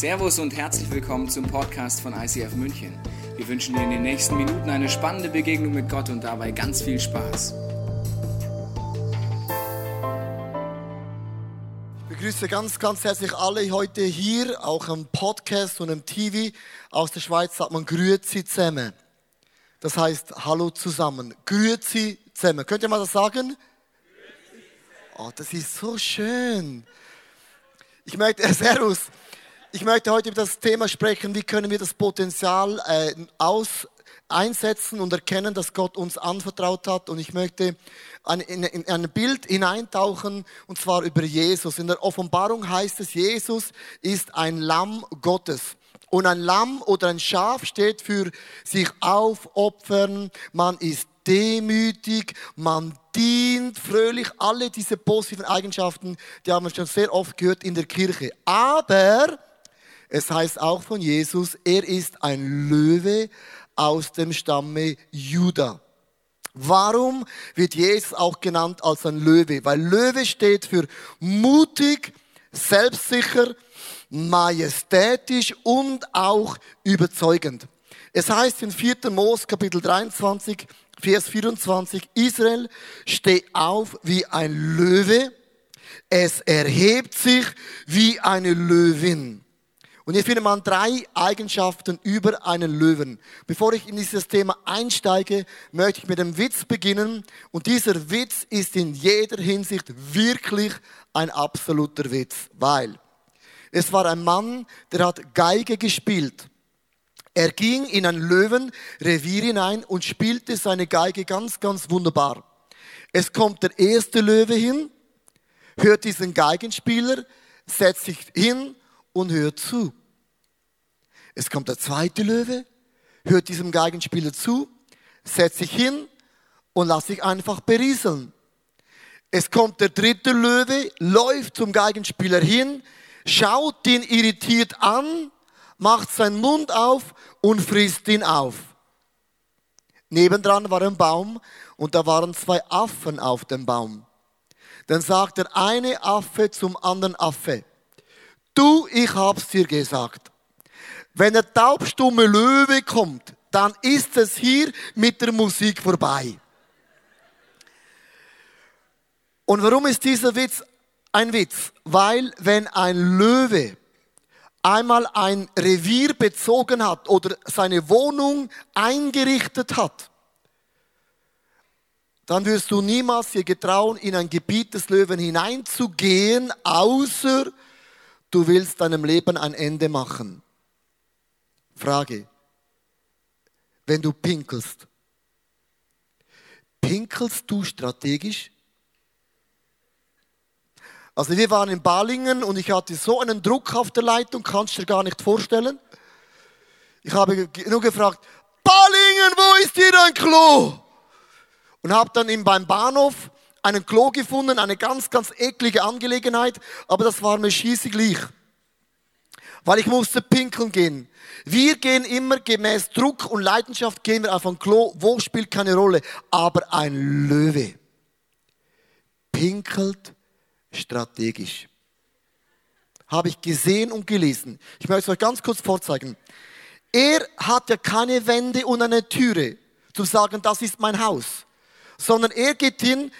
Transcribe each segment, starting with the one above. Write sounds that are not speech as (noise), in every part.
Servus und herzlich willkommen zum Podcast von ICF München. Wir wünschen dir in den nächsten Minuten eine spannende Begegnung mit Gott und dabei ganz viel Spaß. Ich begrüße ganz, ganz herzlich alle heute hier, auch am Podcast und im TV. Aus der Schweiz sagt man Grüezi zusammen. Das heißt Hallo zusammen. Grüezi zusammen. Könnt ihr mal das sagen? Oh, das ist so schön. Ich möchte, äh, (laughs) Servus. Ich möchte heute über das Thema sprechen, wie können wir das Potenzial äh, aus, einsetzen und erkennen, dass Gott uns anvertraut hat. Und ich möchte in, in ein Bild hineintauchen, und zwar über Jesus. In der Offenbarung heißt es, Jesus ist ein Lamm Gottes. Und ein Lamm oder ein Schaf steht für sich aufopfern, man ist demütig, man dient fröhlich, alle diese positiven Eigenschaften, die haben wir schon sehr oft gehört in der Kirche. Aber es heißt auch von Jesus, er ist ein Löwe aus dem Stamme Juda. Warum wird Jesus auch genannt als ein Löwe? Weil Löwe steht für mutig, selbstsicher, majestätisch und auch überzeugend. Es heißt in 4. Mose Kapitel 23, Vers 24, Israel steh auf wie ein Löwe, es erhebt sich wie eine Löwin. Und hier findet man drei Eigenschaften über einen Löwen. Bevor ich in dieses Thema einsteige, möchte ich mit einem Witz beginnen. Und dieser Witz ist in jeder Hinsicht wirklich ein absoluter Witz, weil es war ein Mann, der hat Geige gespielt. Er ging in ein Löwenrevier hinein und spielte seine Geige ganz, ganz wunderbar. Es kommt der erste Löwe hin, hört diesen Geigenspieler, setzt sich hin und hört zu. Es kommt der zweite Löwe, hört diesem Geigenspieler zu, setzt sich hin und lässt sich einfach berieseln. Es kommt der dritte Löwe, läuft zum Geigenspieler hin, schaut ihn irritiert an, macht seinen Mund auf und frisst ihn auf. Nebendran war ein Baum und da waren zwei Affen auf dem Baum. Dann sagt der eine Affe zum anderen Affe, du, ich hab's dir gesagt. Wenn der taubstumme Löwe kommt, dann ist es hier mit der Musik vorbei. Und warum ist dieser Witz ein Witz? Weil wenn ein Löwe einmal ein Revier bezogen hat oder seine Wohnung eingerichtet hat, dann wirst du niemals dir getrauen, in ein Gebiet des Löwen hineinzugehen, außer du willst deinem Leben ein Ende machen. Frage. Wenn du pinkelst, pinkelst du strategisch? Also wir waren in Balingen und ich hatte so einen Druck auf der Leitung, kannst du dir gar nicht vorstellen. Ich habe nur gefragt, Balingen, wo ist hier ein Klo? Und habe dann eben beim Bahnhof einen Klo gefunden, eine ganz, ganz eklige Angelegenheit, aber das war mir schießig gleich weil ich musste pinkeln gehen. Wir gehen immer gemäß Druck und Leidenschaft gehen wir auf ein Klo, wo spielt keine Rolle. Aber ein Löwe pinkelt strategisch. Habe ich gesehen und gelesen. Ich möchte es euch ganz kurz vorzeigen. Er hat ja keine Wände und eine Türe, zu sagen, das ist mein Haus. Sondern er geht hin,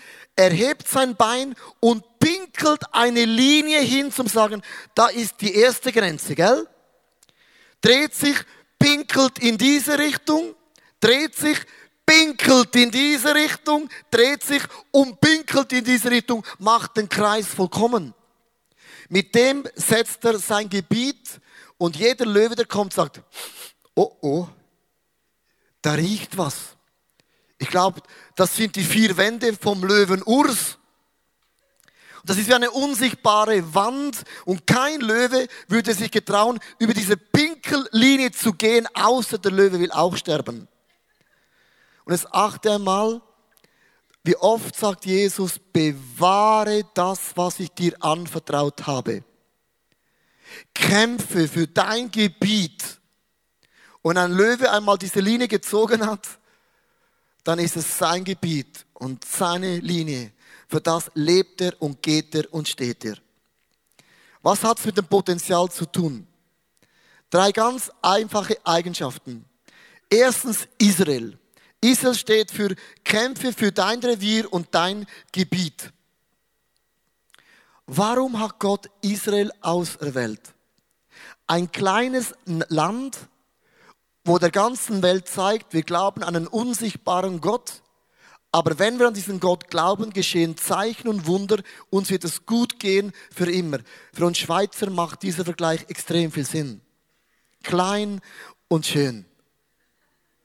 erhebt sein Bein und pinkelt eine Linie hin zum Sagen, da ist die erste Grenze, gell? Dreht sich, pinkelt in diese Richtung, dreht sich, pinkelt in diese Richtung, dreht sich und pinkelt in diese Richtung, macht den Kreis vollkommen. Mit dem setzt er sein Gebiet und jeder Löwe, der kommt, sagt, oh oh, da riecht was. Ich glaube, das sind die vier Wände vom Löwen Urs. Das ist wie eine unsichtbare Wand und kein Löwe würde sich getrauen, über diese Pinkellinie zu gehen, außer der Löwe will auch sterben. Und jetzt achte einmal, wie oft sagt Jesus, bewahre das, was ich dir anvertraut habe. Kämpfe für dein Gebiet. Und ein Löwe einmal diese Linie gezogen hat, dann ist es sein Gebiet und seine Linie. Für das lebt er und geht er und steht er. Was hat es mit dem Potenzial zu tun? Drei ganz einfache Eigenschaften. Erstens Israel. Israel steht für Kämpfe für dein Revier und dein Gebiet. Warum hat Gott Israel auserwählt? Ein kleines Land, wo der ganzen Welt zeigt, wir glauben an einen unsichtbaren Gott, aber wenn wir an diesen Gott glauben, geschehen Zeichen und Wunder, uns wird es gut gehen für immer. Für uns Schweizer macht dieser Vergleich extrem viel Sinn. Klein und schön.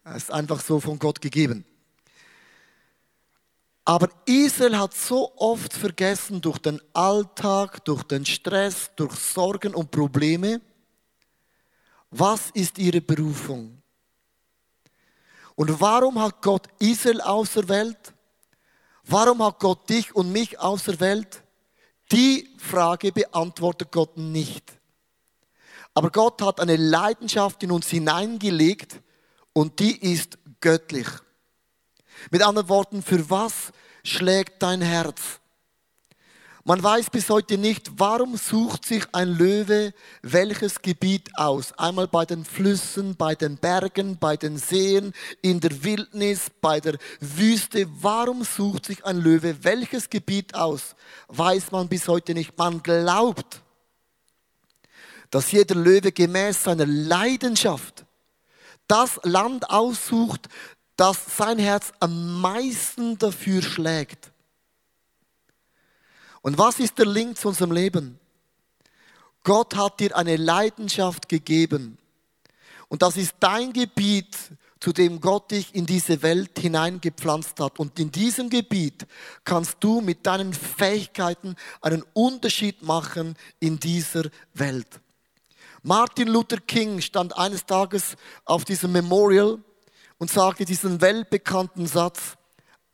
Es ist einfach so von Gott gegeben. Aber Israel hat so oft vergessen durch den Alltag, durch den Stress, durch Sorgen und Probleme, was ist ihre Berufung? Und warum hat Gott Israel auserwählt? Warum hat Gott dich und mich auserwählt? Die Frage beantwortet Gott nicht. Aber Gott hat eine Leidenschaft in uns hineingelegt, und die ist göttlich. Mit anderen Worten, für was schlägt dein Herz? Man weiß bis heute nicht, warum sucht sich ein Löwe welches Gebiet aus. Einmal bei den Flüssen, bei den Bergen, bei den Seen, in der Wildnis, bei der Wüste. Warum sucht sich ein Löwe welches Gebiet aus? Weiß man bis heute nicht. Man glaubt, dass jeder Löwe gemäß seiner Leidenschaft das Land aussucht, das sein Herz am meisten dafür schlägt. Und was ist der Link zu unserem Leben? Gott hat dir eine Leidenschaft gegeben. Und das ist dein Gebiet, zu dem Gott dich in diese Welt hineingepflanzt hat. Und in diesem Gebiet kannst du mit deinen Fähigkeiten einen Unterschied machen in dieser Welt. Martin Luther King stand eines Tages auf diesem Memorial und sagte diesen weltbekannten Satz,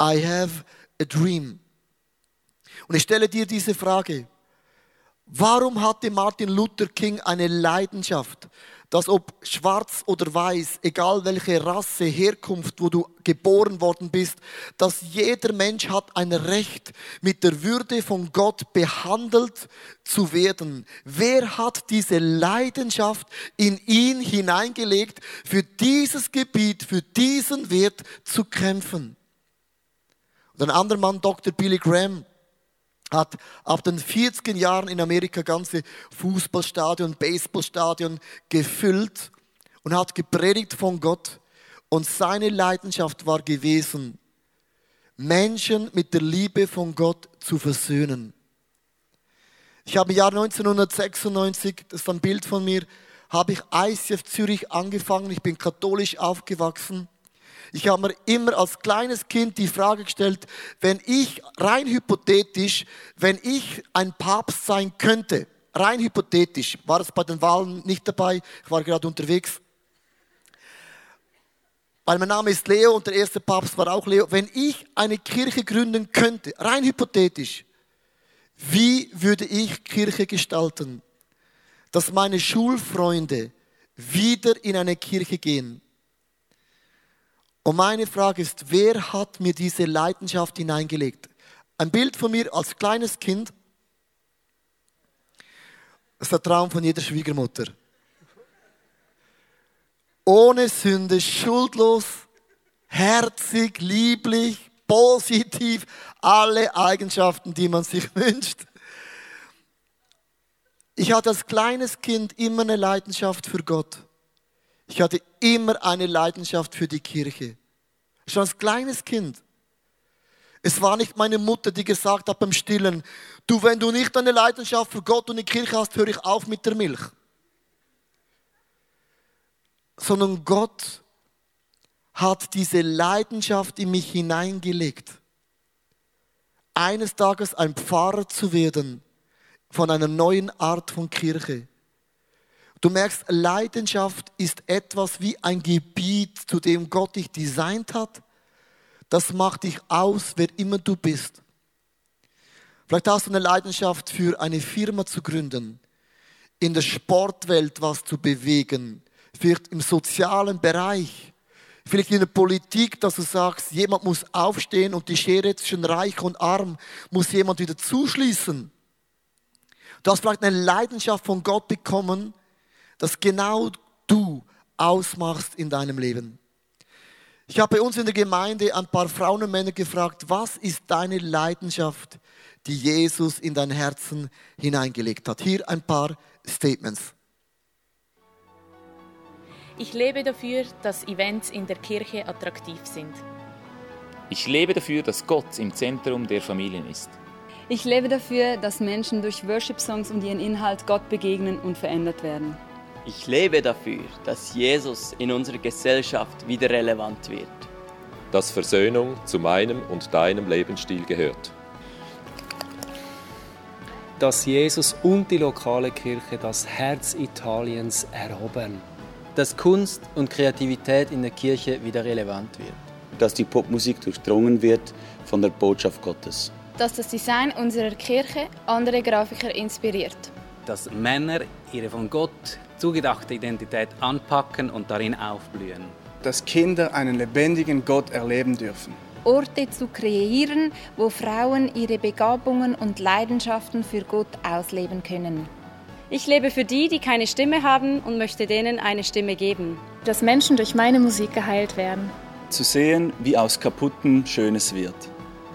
I have a dream. Und ich stelle dir diese Frage, warum hatte Martin Luther King eine Leidenschaft dass ob schwarz oder weiß, egal welche Rasse, Herkunft, wo du geboren worden bist, dass jeder Mensch hat ein Recht, mit der Würde von Gott behandelt zu werden. Wer hat diese Leidenschaft in ihn hineingelegt, für dieses Gebiet, für diesen Wert zu kämpfen? Und ein anderer Mann, Dr. Billy Graham, hat ab den 40 Jahren in Amerika ganze Fußballstadion, Baseballstadion gefüllt und hat gepredigt von Gott. Und seine Leidenschaft war gewesen, Menschen mit der Liebe von Gott zu versöhnen. Ich habe im Jahr 1996, das ist ein Bild von mir, habe ich ICF Zürich angefangen. Ich bin katholisch aufgewachsen. Ich habe mir immer als kleines Kind die Frage gestellt, wenn ich rein hypothetisch, wenn ich ein Papst sein könnte, rein hypothetisch, war es bei den Wahlen nicht dabei, ich war gerade unterwegs, weil mein Name ist Leo und der erste Papst war auch Leo, wenn ich eine Kirche gründen könnte, rein hypothetisch, wie würde ich Kirche gestalten, dass meine Schulfreunde wieder in eine Kirche gehen? Und meine Frage ist, wer hat mir diese Leidenschaft hineingelegt? Ein Bild von mir als kleines Kind. Das ist der Traum von jeder Schwiegermutter. Ohne Sünde, schuldlos, herzig, lieblich, positiv, alle Eigenschaften, die man sich (laughs) wünscht. Ich hatte als kleines Kind immer eine Leidenschaft für Gott. Ich hatte immer eine Leidenschaft für die Kirche. Schon als kleines Kind. Es war nicht meine Mutter, die gesagt hat beim Stillen, du, wenn du nicht eine Leidenschaft für Gott und die Kirche hast, höre ich auf mit der Milch. Sondern Gott hat diese Leidenschaft in mich hineingelegt. Eines Tages ein Pfarrer zu werden von einer neuen Art von Kirche. Du merkst, Leidenschaft ist etwas wie ein Gebiet, zu dem Gott dich designt hat. Das macht dich aus, wer immer du bist. Vielleicht hast du eine Leidenschaft für eine Firma zu gründen, in der Sportwelt was zu bewegen, vielleicht im sozialen Bereich, vielleicht in der Politik, dass du sagst, jemand muss aufstehen und die Schere zwischen reich und arm muss jemand wieder zuschließen. Du hast vielleicht eine Leidenschaft von Gott bekommen, das genau du ausmachst in deinem Leben. Ich habe bei uns in der Gemeinde ein paar Frauen und Männer gefragt, was ist deine Leidenschaft, die Jesus in dein Herzen hineingelegt hat? Hier ein paar Statements. Ich lebe dafür, dass Events in der Kirche attraktiv sind. Ich lebe dafür, dass Gott im Zentrum der Familien ist. Ich lebe dafür, dass Menschen durch Worship-Songs und ihren Inhalt Gott begegnen und verändert werden. Ich lebe dafür, dass Jesus in unserer Gesellschaft wieder relevant wird. Dass Versöhnung zu meinem und deinem Lebensstil gehört. Dass Jesus und die lokale Kirche das Herz Italiens erobern. Dass Kunst und Kreativität in der Kirche wieder relevant wird. Dass die Popmusik durchdrungen wird von der Botschaft Gottes. Dass das Design unserer Kirche andere Grafiker inspiriert. Dass Männer ihre von Gott zugedachte Identität anpacken und darin aufblühen. Dass Kinder einen lebendigen Gott erleben dürfen. Orte zu kreieren, wo Frauen ihre Begabungen und Leidenschaften für Gott ausleben können. Ich lebe für die, die keine Stimme haben und möchte denen eine Stimme geben. Dass Menschen durch meine Musik geheilt werden. Zu sehen, wie aus Kaputten Schönes wird.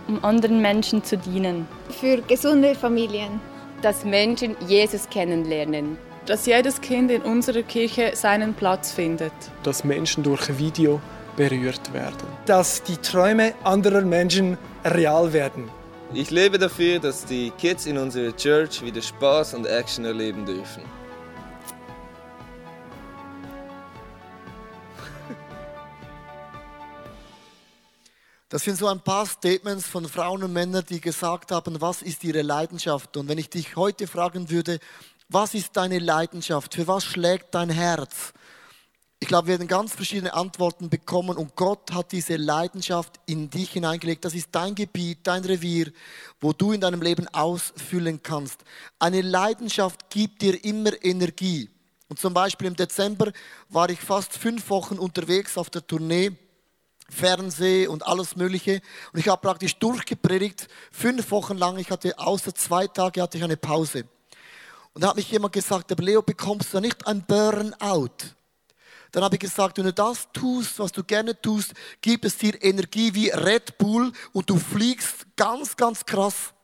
Um anderen Menschen zu dienen. Für gesunde Familien. Dass Menschen Jesus kennenlernen dass jedes Kind in unserer Kirche seinen Platz findet. Dass Menschen durch Video berührt werden. Dass die Träume anderer Menschen real werden. Ich lebe dafür, dass die Kids in unserer Church wieder Spaß und Action erleben dürfen. Das sind so ein paar Statements von Frauen und Männern, die gesagt haben, was ist ihre Leidenschaft. Und wenn ich dich heute fragen würde, was ist deine Leidenschaft? Für was schlägt dein Herz? Ich glaube, wir werden ganz verschiedene Antworten bekommen und Gott hat diese Leidenschaft in dich hineingelegt. Das ist dein Gebiet, dein Revier, wo du in deinem Leben ausfüllen kannst. Eine Leidenschaft gibt dir immer Energie. Und zum Beispiel im Dezember war ich fast fünf Wochen unterwegs auf der Tournee. Fernseh und alles Mögliche. Und ich habe praktisch durchgepredigt, fünf Wochen lang. Ich hatte außer zwei Tage hatte ich eine Pause. Und da hat mich jemand gesagt, aber Leo, bekommst du nicht ein Burnout? Dann habe ich gesagt, wenn du das tust, was du gerne tust, gibt es dir Energie wie Red Bull und du fliegst ganz, ganz krass.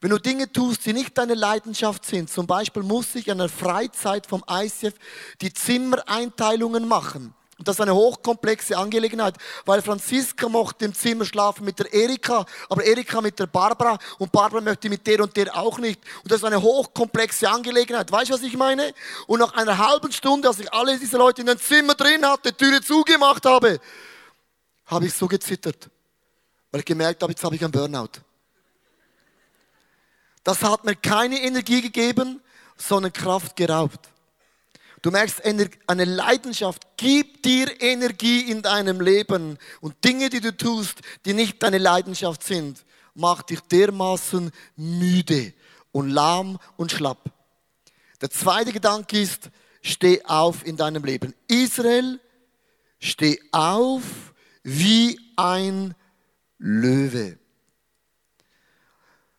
Wenn du Dinge tust, die nicht deine Leidenschaft sind, zum Beispiel muss ich in der Freizeit vom ICF die Zimmereinteilungen machen. Und das ist eine hochkomplexe Angelegenheit, weil Franziska mochte im Zimmer schlafen mit der Erika, aber Erika mit der Barbara und Barbara möchte mit der und der auch nicht. Und das ist eine hochkomplexe Angelegenheit. Weißt du, was ich meine? Und nach einer halben Stunde, als ich alle diese Leute in dem Zimmer drin hatte, Türe zugemacht habe, habe ich so gezittert, weil ich gemerkt habe, jetzt habe ich einen Burnout. Das hat mir keine Energie gegeben, sondern Kraft geraubt. Du merkst, eine Leidenschaft gibt dir Energie in deinem Leben. Und Dinge, die du tust, die nicht deine Leidenschaft sind, macht dich dermaßen müde und lahm und schlapp. Der zweite Gedanke ist, steh auf in deinem Leben. Israel, steh auf wie ein Löwe.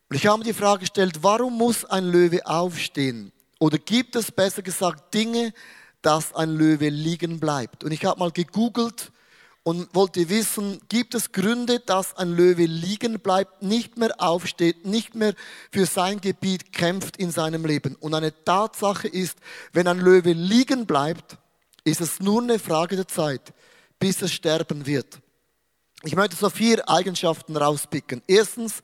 Und ich habe mir die Frage gestellt, warum muss ein Löwe aufstehen? Oder gibt es besser gesagt Dinge, dass ein Löwe liegen bleibt? Und ich habe mal gegoogelt und wollte wissen, gibt es Gründe, dass ein Löwe liegen bleibt, nicht mehr aufsteht, nicht mehr für sein Gebiet kämpft in seinem Leben? Und eine Tatsache ist, wenn ein Löwe liegen bleibt, ist es nur eine Frage der Zeit, bis es sterben wird. Ich möchte so vier Eigenschaften rauspicken. Erstens,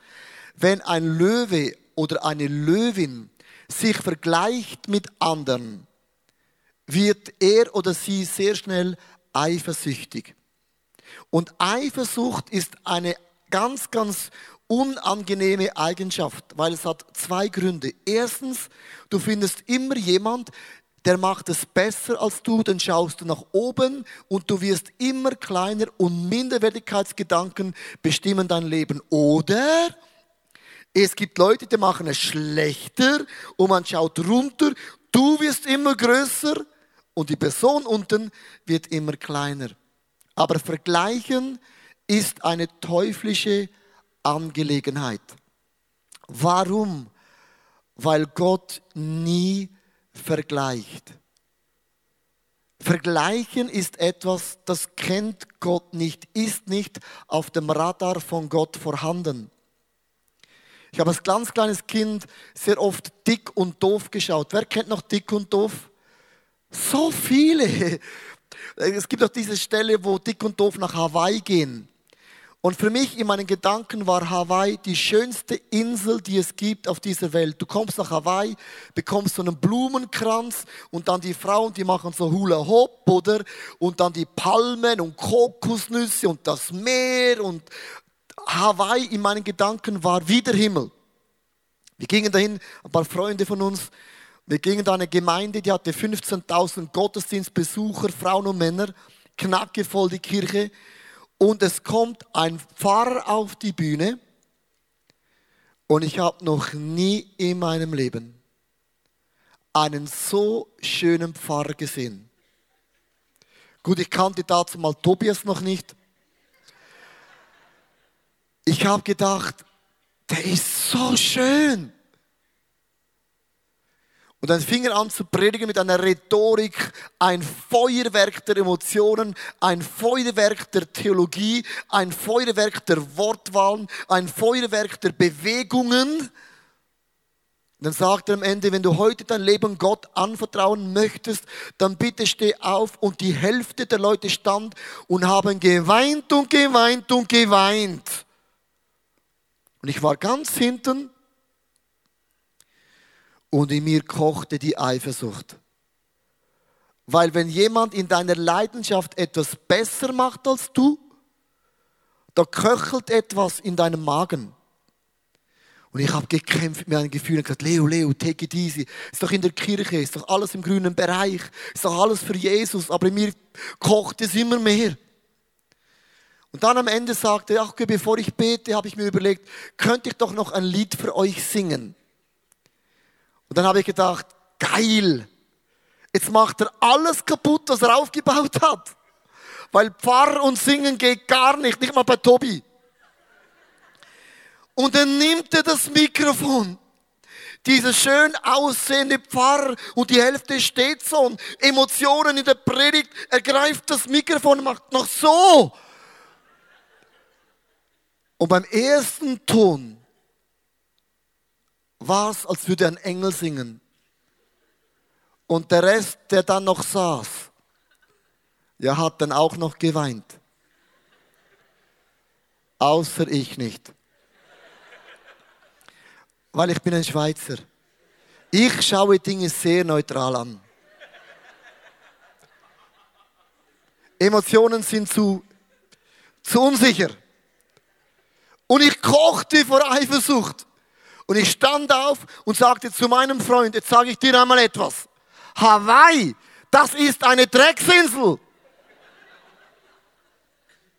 wenn ein Löwe oder eine Löwin sich vergleicht mit anderen, wird er oder sie sehr schnell eifersüchtig. Und Eifersucht ist eine ganz, ganz unangenehme Eigenschaft, weil es hat zwei Gründe. Erstens, du findest immer jemand, der macht es besser als du, dann schaust du nach oben und du wirst immer kleiner und Minderwertigkeitsgedanken bestimmen dein Leben. Oder es gibt Leute, die machen es schlechter und man schaut runter. Du wirst immer größer und die Person unten wird immer kleiner. Aber vergleichen ist eine teuflische Angelegenheit. Warum? Weil Gott nie vergleicht. Vergleichen ist etwas, das kennt Gott nicht, ist nicht auf dem Radar von Gott vorhanden. Ich habe als ganz kleines Kind sehr oft dick und doof geschaut. Wer kennt noch dick und doof? So viele. Es gibt auch diese Stelle, wo dick und doof nach Hawaii gehen. Und für mich in meinen Gedanken war Hawaii die schönste Insel, die es gibt auf dieser Welt. Du kommst nach Hawaii, bekommst so einen Blumenkranz und dann die Frauen, die machen so Hula Hop, oder? Und dann die Palmen und Kokosnüsse und das Meer und Hawaii in meinen Gedanken war wie der Himmel. Wir gingen dahin, ein paar Freunde von uns, wir gingen da eine Gemeinde, die hatte 15.000 Gottesdienstbesucher, Frauen und Männer, knackevoll die Kirche und es kommt ein Pfarrer auf die Bühne und ich habe noch nie in meinem Leben einen so schönen Pfarrer gesehen. Gut, ich kannte dazu mal Tobias noch nicht. Ich habe gedacht, der ist so schön. Und dann fing er an zu predigen mit einer Rhetorik, ein Feuerwerk der Emotionen, ein Feuerwerk der Theologie, ein Feuerwerk der Wortwahlen, ein Feuerwerk der Bewegungen. Und dann sagt er am Ende, wenn du heute dein Leben Gott anvertrauen möchtest, dann bitte steh auf. Und die Hälfte der Leute stand und haben geweint und geweint und geweint. Und ich war ganz hinten und in mir kochte die Eifersucht. Weil wenn jemand in deiner Leidenschaft etwas besser macht als du, da köchelt etwas in deinem Magen. Und ich habe gekämpft mit meinen Gefühlen und gesagt, Leo, Leo, take it easy. Ist doch in der Kirche, ist doch alles im grünen Bereich, ist doch alles für Jesus, aber in mir kocht es immer mehr. Und dann am Ende sagte er, ach, bevor ich bete, habe ich mir überlegt, könnte ich doch noch ein Lied für euch singen. Und dann habe ich gedacht, geil, jetzt macht er alles kaputt, was er aufgebaut hat. Weil Pfarr und Singen geht gar nicht, nicht mal bei Tobi. Und dann nimmt er das Mikrofon, dieser schön aussehende Pfarrer und die Hälfte steht so und Emotionen in der Predigt, er greift das Mikrofon und macht noch so. Und beim ersten Ton war es, als würde ein Engel singen. Und der Rest, der dann noch saß, ja, hat dann auch noch geweint. Außer ich nicht. Weil ich bin ein Schweizer. Ich schaue Dinge sehr neutral an. Emotionen sind zu, zu unsicher. Und ich kochte vor Eifersucht. Und ich stand auf und sagte zu meinem Freund, jetzt sage ich dir einmal etwas. Hawaii, das ist eine Drecksinsel.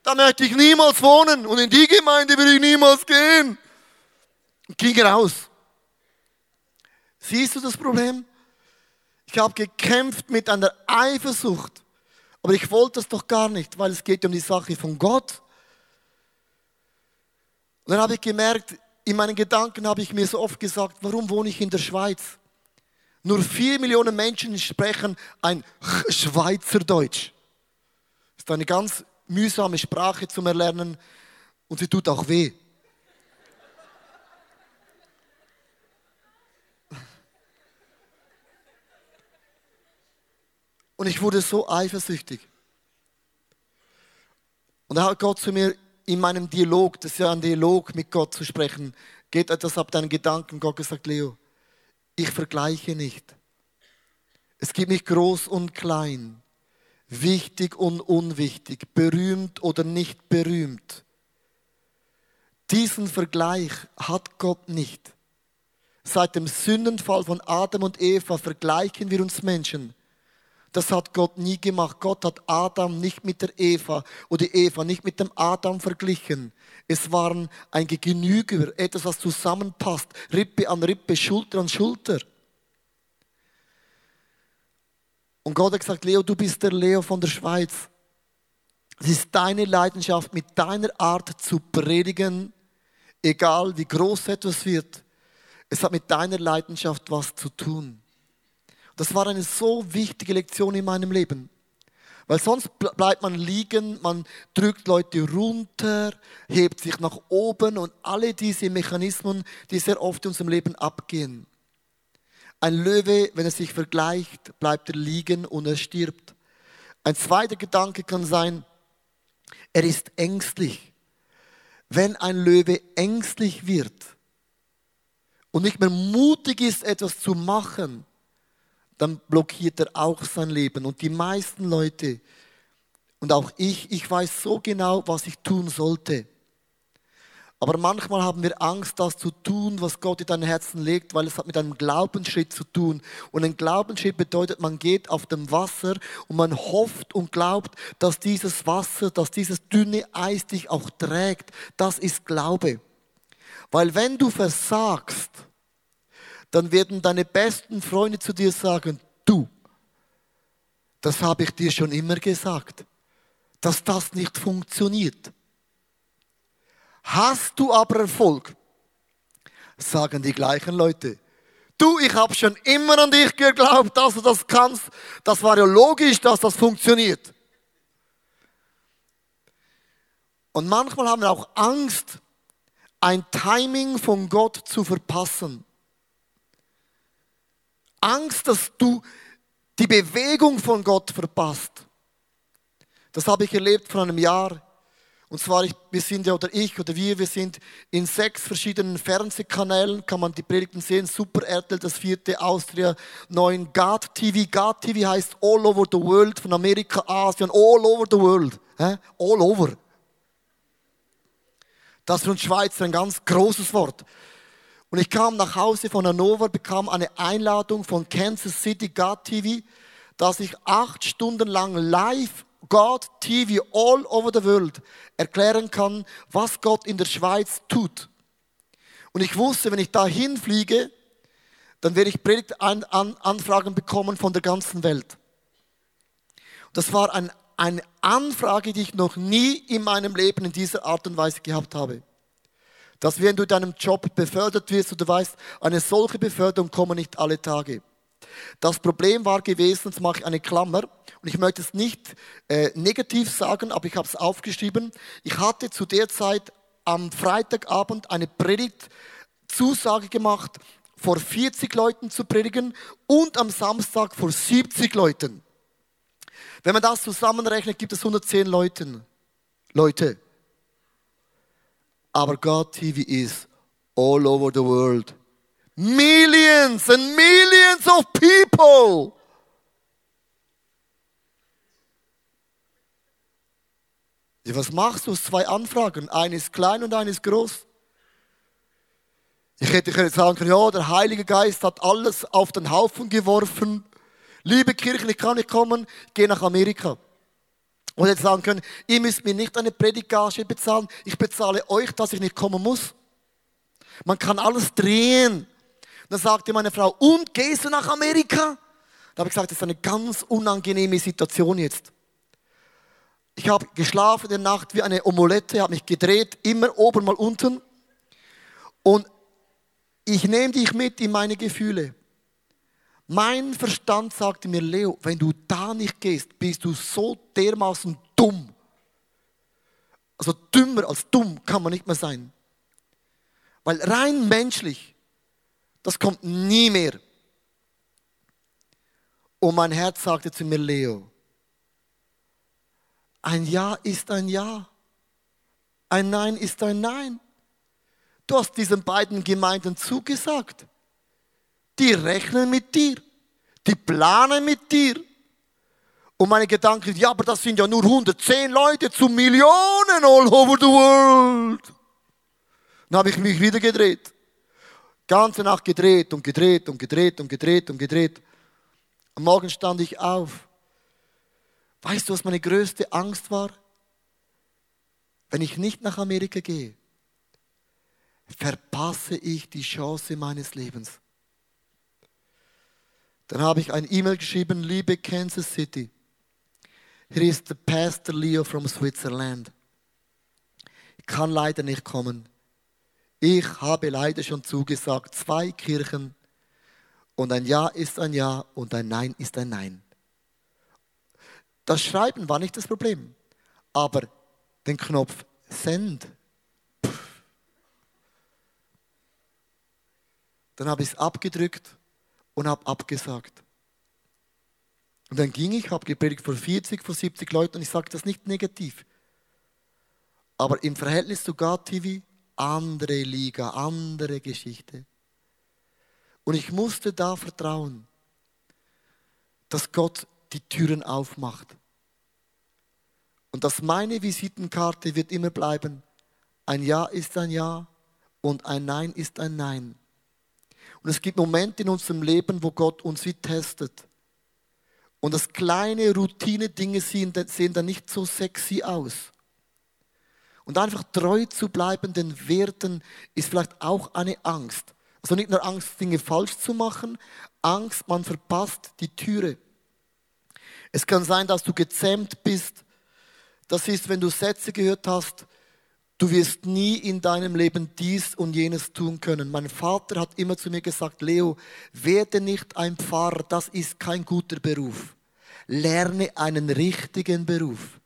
Da möchte ich niemals wohnen und in die Gemeinde will ich niemals gehen. Und ging raus. Siehst du das Problem? Ich habe gekämpft mit einer Eifersucht, aber ich wollte das doch gar nicht, weil es geht um die Sache von Gott. Und dann habe ich gemerkt, in meinen Gedanken habe ich mir so oft gesagt, warum wohne ich in der Schweiz? Nur vier Millionen Menschen sprechen ein Schweizerdeutsch. Das ist eine ganz mühsame Sprache zum Erlernen und sie tut auch weh. Und ich wurde so eifersüchtig. Und da hat Gott zu mir in meinem Dialog, das ist ja ein Dialog mit Gott zu sprechen, geht etwas ab deinen Gedanken. Gott gesagt, Leo, ich vergleiche nicht. Es gibt nicht groß und klein, wichtig und unwichtig, berühmt oder nicht berühmt. Diesen Vergleich hat Gott nicht. Seit dem Sündenfall von Adam und Eva vergleichen wir uns Menschen. Das hat Gott nie gemacht. Gott hat Adam nicht mit der Eva oder Eva nicht mit dem Adam verglichen. Es waren ein Gegenüber, etwas, was zusammenpasst. Rippe an Rippe, Schulter an Schulter. Und Gott hat gesagt, Leo, du bist der Leo von der Schweiz. Es ist deine Leidenschaft, mit deiner Art zu predigen, egal wie groß etwas wird. Es hat mit deiner Leidenschaft was zu tun. Das war eine so wichtige Lektion in meinem Leben. Weil sonst bleibt man liegen, man drückt Leute runter, hebt sich nach oben und alle diese Mechanismen, die sehr oft in unserem Leben abgehen. Ein Löwe, wenn er sich vergleicht, bleibt er liegen und er stirbt. Ein zweiter Gedanke kann sein, er ist ängstlich. Wenn ein Löwe ängstlich wird und nicht mehr mutig ist, etwas zu machen, dann blockiert er auch sein Leben. Und die meisten Leute und auch ich, ich weiß so genau, was ich tun sollte. Aber manchmal haben wir Angst, das zu tun, was Gott in dein Herzen legt, weil es hat mit einem Glaubensschritt zu tun. Und ein Glaubensschritt bedeutet, man geht auf dem Wasser und man hofft und glaubt, dass dieses Wasser, dass dieses dünne Eis dich auch trägt. Das ist Glaube. Weil wenn du versagst, dann werden deine besten Freunde zu dir sagen, du, das habe ich dir schon immer gesagt, dass das nicht funktioniert. Hast du aber Erfolg, sagen die gleichen Leute. Du, ich habe schon immer an dich geglaubt, dass du das kannst. Das war ja logisch, dass das funktioniert. Und manchmal haben wir auch Angst, ein Timing von Gott zu verpassen. Angst, dass du die Bewegung von Gott verpasst. Das habe ich erlebt vor einem Jahr. Und zwar, ich, wir sind ja, oder ich oder wir, wir sind in sechs verschiedenen Fernsehkanälen, kann man die Predigten sehen, Super RTL, das vierte, Austria, neun, God TV. God TV heißt All Over the World, von Amerika, Asien, All Over the World. All over. Das ist für uns Schweizer ein ganz großes Wort. Und ich kam nach Hause von Hannover, bekam eine Einladung von Kansas City God TV, dass ich acht Stunden lang live God TV all over the world erklären kann, was Gott in der Schweiz tut. Und ich wusste, wenn ich da hinfliege, dann werde ich Predigtanfragen bekommen von der ganzen Welt. Das war ein, eine Anfrage, die ich noch nie in meinem Leben in dieser Art und Weise gehabt habe dass wenn du deinem Job befördert wirst und du weißt, eine solche Beförderung kommt nicht alle Tage. Das Problem war gewesen, jetzt mache ich eine Klammer, und ich möchte es nicht äh, negativ sagen, aber ich habe es aufgeschrieben. Ich hatte zu der Zeit am Freitagabend eine Predigt-Zusage gemacht, vor 40 Leuten zu predigen und am Samstag vor 70 Leuten. Wenn man das zusammenrechnet, gibt es 110 Leuten. Leute. Aber God TV is all over the world. Millions and millions of people. Was machst du? Zwei Anfragen. Eine ist klein und eine ist groß. Ich hätte sagen können, ja, der Heilige Geist hat alles auf den Haufen geworfen. Liebe Kirche, ich kann nicht kommen, geh nach Amerika. Und jetzt sagen können, ihr müsst mir nicht eine Predigage bezahlen, ich bezahle euch, dass ich nicht kommen muss. Man kann alles drehen. Dann sagte meine Frau, und gehst du nach Amerika? Da habe ich gesagt, das ist eine ganz unangenehme Situation jetzt. Ich habe geschlafen in der Nacht wie eine Omelette, habe mich gedreht, immer oben mal unten. Und ich nehme dich mit in meine Gefühle. Mein Verstand sagte mir, Leo, wenn du da nicht gehst, bist du so dermaßen dumm. Also dümmer als dumm kann man nicht mehr sein. Weil rein menschlich, das kommt nie mehr. Und mein Herz sagte zu mir, Leo, ein Ja ist ein Ja. Ein Nein ist ein Nein. Du hast diesen beiden Gemeinden zugesagt. Die rechnen mit dir. Die planen mit dir. Und meine Gedanken, ja, aber das sind ja nur 110 Leute zu Millionen all over the world. Dann habe ich mich wieder gedreht. Ganze Nacht gedreht und gedreht und gedreht und gedreht und gedreht. Am Morgen stand ich auf. Weißt du, was meine größte Angst war? Wenn ich nicht nach Amerika gehe, verpasse ich die Chance meines Lebens. Dann habe ich ein E-Mail geschrieben, liebe Kansas City, hier ist der Pastor Leo from Switzerland. Ich kann leider nicht kommen. Ich habe leider schon zugesagt, zwei Kirchen und ein Ja ist ein Ja und ein Nein ist ein Nein. Das Schreiben war nicht das Problem, aber den Knopf Send. Pff. Dann habe ich es abgedrückt und habe abgesagt. Und dann ging ich, habe gepredigt vor 40, vor 70 Leuten und ich sage das nicht negativ. Aber im Verhältnis zu God TV, andere Liga, andere Geschichte. Und ich musste da vertrauen, dass Gott die Türen aufmacht. Und dass meine Visitenkarte wird immer bleiben, ein Ja ist ein Ja und ein Nein ist ein Nein. Und es gibt Momente in unserem Leben, wo Gott uns wie testet. Und das kleine Routine-Dinge sehen, dann nicht so sexy aus. Und einfach treu zu bleiben den Werten ist vielleicht auch eine Angst. Also nicht nur Angst, Dinge falsch zu machen, Angst, man verpasst die Türe. Es kann sein, dass du gezähmt bist. Das ist, wenn du Sätze gehört hast, du wirst nie in deinem Leben dies und jenes tun können. Mein Vater hat immer zu mir gesagt, Leo, werde nicht ein Pfarrer, das ist kein guter Beruf. Lerne einen richtigen Beruf.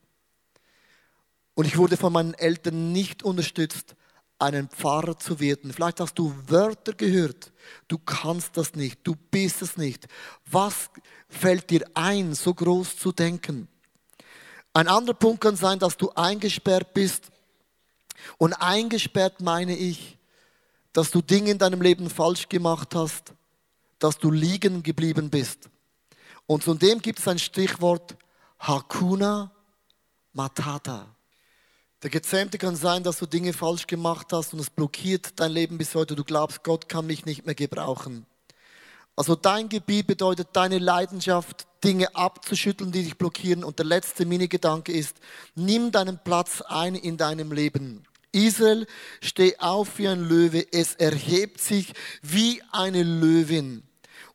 Und ich wurde von meinen Eltern nicht unterstützt, einen Pfarrer zu werden. Vielleicht hast du Wörter gehört. Du kannst das nicht. Du bist es nicht. Was fällt dir ein, so groß zu denken? Ein anderer Punkt kann sein, dass du eingesperrt bist. Und eingesperrt meine ich, dass du Dinge in deinem Leben falsch gemacht hast, dass du liegen geblieben bist. Und zu dem gibt es ein Stichwort Hakuna Matata. Der Gezähmte kann sein, dass du Dinge falsch gemacht hast und es blockiert dein Leben bis heute. Du glaubst, Gott kann mich nicht mehr gebrauchen. Also dein Gebiet bedeutet deine Leidenschaft, Dinge abzuschütteln, die dich blockieren. Und der letzte Mini-Gedanke ist, nimm deinen Platz ein in deinem Leben. Israel, steh auf wie ein Löwe, es erhebt sich wie eine Löwin.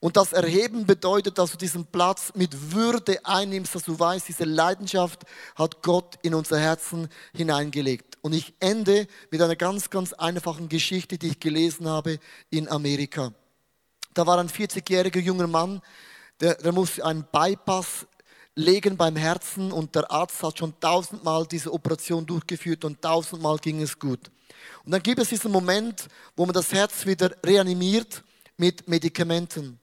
Und das Erheben bedeutet, dass du diesen Platz mit Würde einnimmst, dass du weißt, diese Leidenschaft hat Gott in unser Herzen hineingelegt. Und ich ende mit einer ganz, ganz einfachen Geschichte, die ich gelesen habe in Amerika. Da war ein 40-jähriger junger Mann, der, der musste einen Bypass legen beim Herzen und der Arzt hat schon tausendmal diese Operation durchgeführt und tausendmal ging es gut. Und dann gibt es diesen Moment, wo man das Herz wieder reanimiert mit Medikamenten.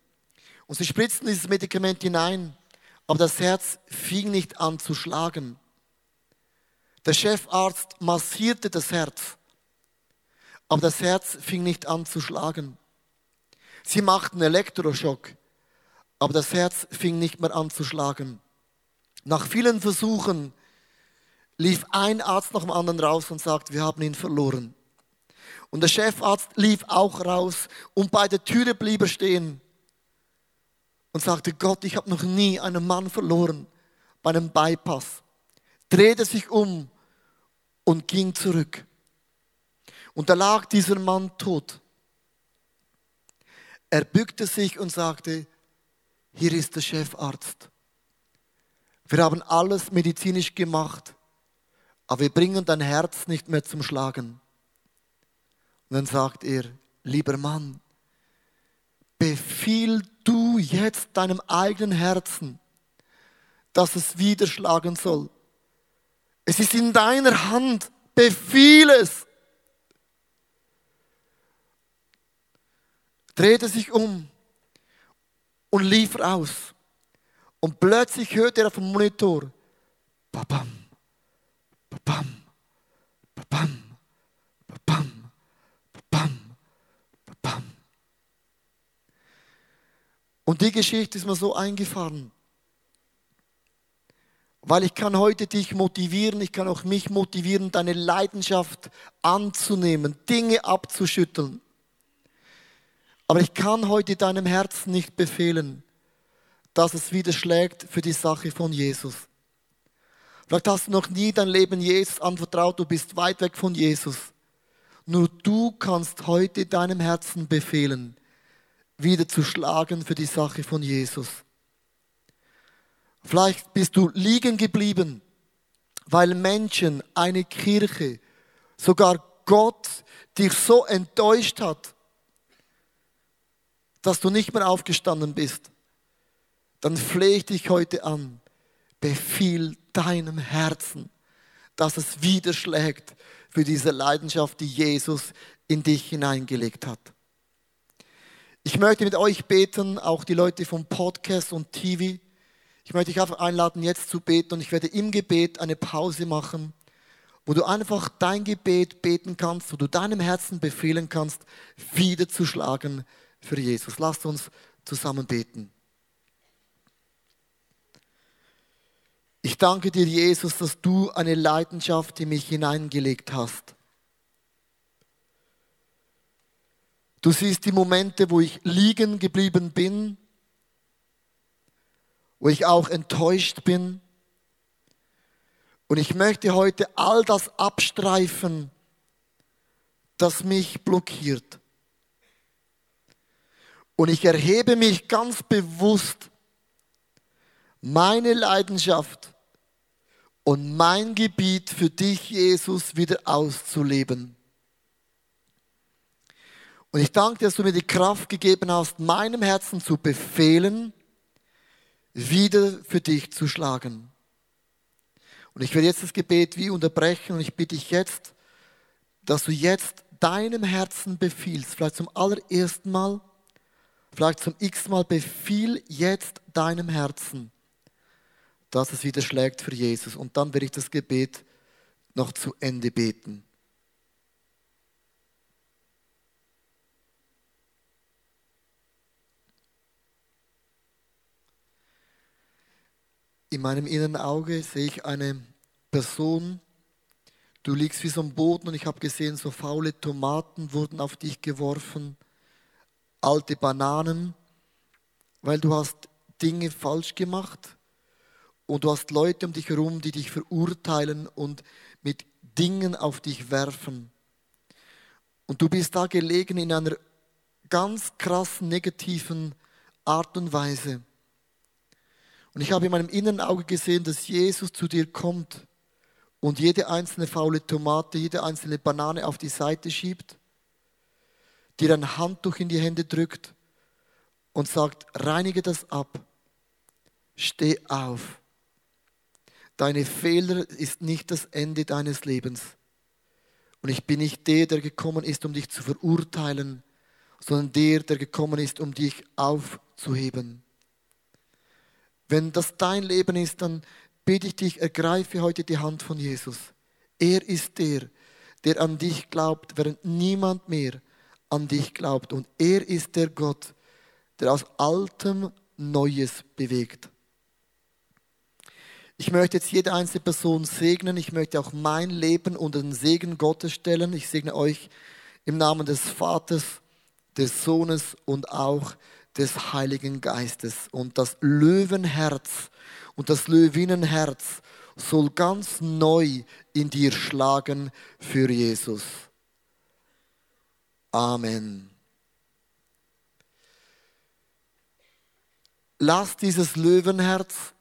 Und sie spritzten dieses Medikament hinein, aber das Herz fing nicht an zu schlagen. Der Chefarzt massierte das Herz, aber das Herz fing nicht an zu schlagen. Sie machten Elektroschock, aber das Herz fing nicht mehr an zu schlagen. Nach vielen Versuchen lief ein Arzt nach dem anderen raus und sagte, wir haben ihn verloren. Und der Chefarzt lief auch raus und bei der Türe blieb er stehen und sagte, Gott, ich habe noch nie einen Mann verloren bei einem Bypass. Drehte sich um und ging zurück. Und da lag dieser Mann tot. Er bückte sich und sagte, hier ist der Chefarzt. Wir haben alles medizinisch gemacht, aber wir bringen dein Herz nicht mehr zum Schlagen. Und dann sagt er, lieber Mann, befiehl du jetzt deinem eigenen Herzen, dass es wieder schlagen soll. Es ist in deiner Hand. Befiehl es. Drehte sich um und lief raus. Und plötzlich hörte er auf dem Monitor, babam, babam, babam, babam, babam, babam. Und die Geschichte ist mir so eingefahren. Weil ich kann heute dich motivieren, ich kann auch mich motivieren, deine Leidenschaft anzunehmen, Dinge abzuschütteln. Aber ich kann heute deinem Herzen nicht befehlen, dass es wieder schlägt für die Sache von Jesus. Vielleicht hast du noch nie dein Leben Jesus anvertraut, du bist weit weg von Jesus. Nur du kannst heute deinem Herzen befehlen, wieder zu schlagen für die Sache von Jesus. Vielleicht bist du liegen geblieben, weil Menschen, eine Kirche, sogar Gott dich so enttäuscht hat, dass du nicht mehr aufgestanden bist. Dann flehe ich dich heute an. befiehl deinem Herzen, dass es widerschlägt für diese Leidenschaft, die Jesus in dich hineingelegt hat. Ich möchte mit euch beten, auch die Leute vom Podcast und TV. Ich möchte dich einfach einladen, jetzt zu beten und ich werde im Gebet eine Pause machen, wo du einfach dein Gebet beten kannst, wo du deinem Herzen befehlen kannst, wieder zu schlagen für Jesus. Lasst uns zusammen beten. Ich danke dir, Jesus, dass du eine Leidenschaft in mich hineingelegt hast. Du siehst die Momente, wo ich liegen geblieben bin, wo ich auch enttäuscht bin. Und ich möchte heute all das abstreifen, das mich blockiert. Und ich erhebe mich ganz bewusst, meine Leidenschaft und mein Gebiet für dich, Jesus, wieder auszuleben. Und ich danke dir, dass du mir die Kraft gegeben hast, meinem Herzen zu befehlen, wieder für dich zu schlagen. Und ich werde jetzt das Gebet wie unterbrechen und ich bitte dich jetzt, dass du jetzt deinem Herzen befiehlst, vielleicht zum allerersten Mal, vielleicht zum x Mal, befiehl jetzt deinem Herzen, dass es wieder schlägt für Jesus. Und dann werde ich das Gebet noch zu Ende beten. In meinem inneren Auge sehe ich eine Person, du liegst wie so am Boden und ich habe gesehen, so faule Tomaten wurden auf dich geworfen, alte Bananen, weil du hast Dinge falsch gemacht und du hast Leute um dich herum, die dich verurteilen und mit Dingen auf dich werfen. Und du bist da gelegen in einer ganz krassen negativen Art und Weise. Und ich habe in meinem inneren Auge gesehen, dass Jesus zu dir kommt und jede einzelne faule Tomate, jede einzelne Banane auf die Seite schiebt, dir ein Handtuch in die Hände drückt und sagt, reinige das ab, steh auf. Deine Fehler ist nicht das Ende deines Lebens. Und ich bin nicht der, der gekommen ist, um dich zu verurteilen, sondern der, der gekommen ist, um dich aufzuheben. Wenn das dein Leben ist, dann bitte ich dich, ergreife heute die Hand von Jesus. Er ist der, der an dich glaubt, während niemand mehr an dich glaubt. Und er ist der Gott, der aus Altem Neues bewegt. Ich möchte jetzt jede einzelne Person segnen. Ich möchte auch mein Leben unter den Segen Gottes stellen. Ich segne euch im Namen des Vaters, des Sohnes und auch des Heiligen Geistes. Und das Löwenherz und das Löwinnenherz soll ganz neu in dir schlagen für Jesus. Amen. Lass dieses Löwenherz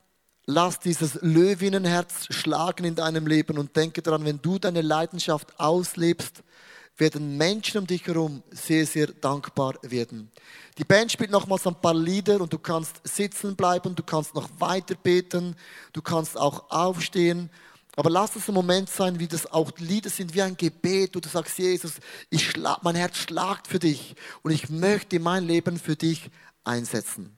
Lass dieses Löwinnenherz schlagen in deinem Leben und denke daran, wenn du deine Leidenschaft auslebst, werden Menschen um dich herum sehr, sehr dankbar werden. Die Band spielt nochmals ein paar Lieder und du kannst sitzen bleiben, du kannst noch weiter beten, du kannst auch aufstehen. Aber lass es ein Moment sein, wie das auch Lieder sind, wie ein Gebet, wo du sagst, Jesus, ich schlag, mein Herz schlagt für dich und ich möchte mein Leben für dich einsetzen.